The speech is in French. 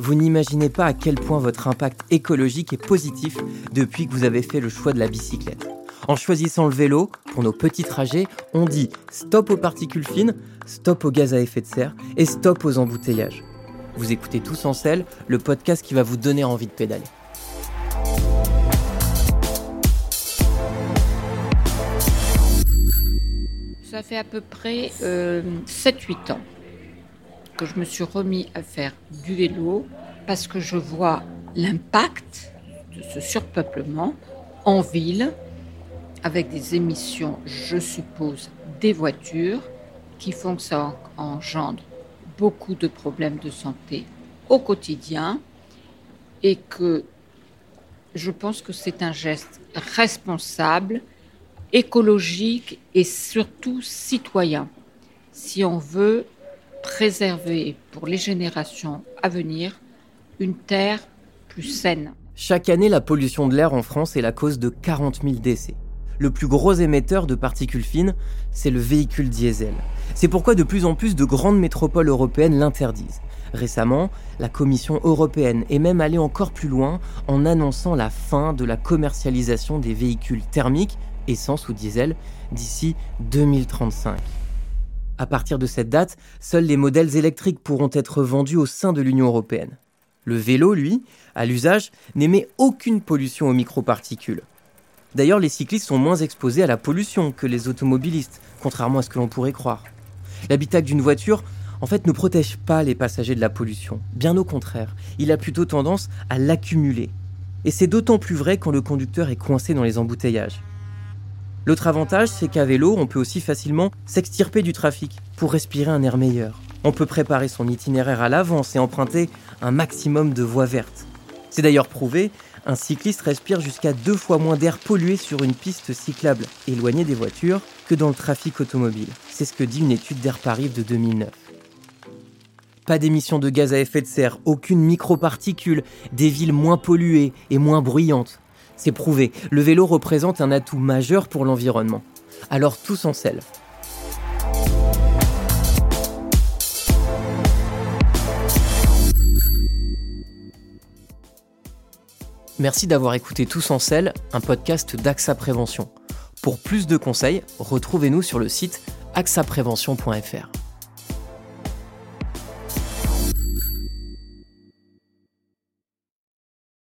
vous n'imaginez pas à quel point votre impact écologique est positif depuis que vous avez fait le choix de la bicyclette. En choisissant le vélo, pour nos petits trajets, on dit stop aux particules fines, stop aux gaz à effet de serre et stop aux embouteillages. Vous écoutez Tous en selle, le podcast qui va vous donner envie de pédaler. Ça fait à peu près 7-8 euh, ans que je me suis remis à faire du vélo parce que je vois l'impact de ce surpeuplement en ville avec des émissions, je suppose, des voitures qui font que ça engendre beaucoup de problèmes de santé au quotidien et que je pense que c'est un geste responsable, écologique et surtout citoyen. Si on veut préserver pour les générations à venir une terre plus saine. Chaque année, la pollution de l'air en France est la cause de 40 000 décès le plus gros émetteur de particules fines, c'est le véhicule diesel. C'est pourquoi de plus en plus de grandes métropoles européennes l'interdisent. Récemment, la Commission européenne est même allée encore plus loin en annonçant la fin de la commercialisation des véhicules thermiques, essence ou diesel, d'ici 2035. À partir de cette date, seuls les modèles électriques pourront être vendus au sein de l'Union européenne. Le vélo, lui, à l'usage, n'émet aucune pollution aux microparticules. D'ailleurs, les cyclistes sont moins exposés à la pollution que les automobilistes, contrairement à ce que l'on pourrait croire. L'habitacle d'une voiture, en fait, ne protège pas les passagers de la pollution. Bien au contraire, il a plutôt tendance à l'accumuler. Et c'est d'autant plus vrai quand le conducteur est coincé dans les embouteillages. L'autre avantage, c'est qu'à vélo, on peut aussi facilement s'extirper du trafic pour respirer un air meilleur. On peut préparer son itinéraire à l'avance et emprunter un maximum de voies vertes. C'est d'ailleurs prouvé, un cycliste respire jusqu'à deux fois moins d'air pollué sur une piste cyclable éloignée des voitures que dans le trafic automobile. C'est ce que dit une étude d'Air Paris de 2009. Pas d'émissions de gaz à effet de serre, aucune microparticule, des villes moins polluées et moins bruyantes. C'est prouvé, le vélo représente un atout majeur pour l'environnement. Alors tous en selle. Merci d'avoir écouté Tous en selle, un podcast d'AXA Prévention. Pour plus de conseils, retrouvez-nous sur le site axaprévention.fr.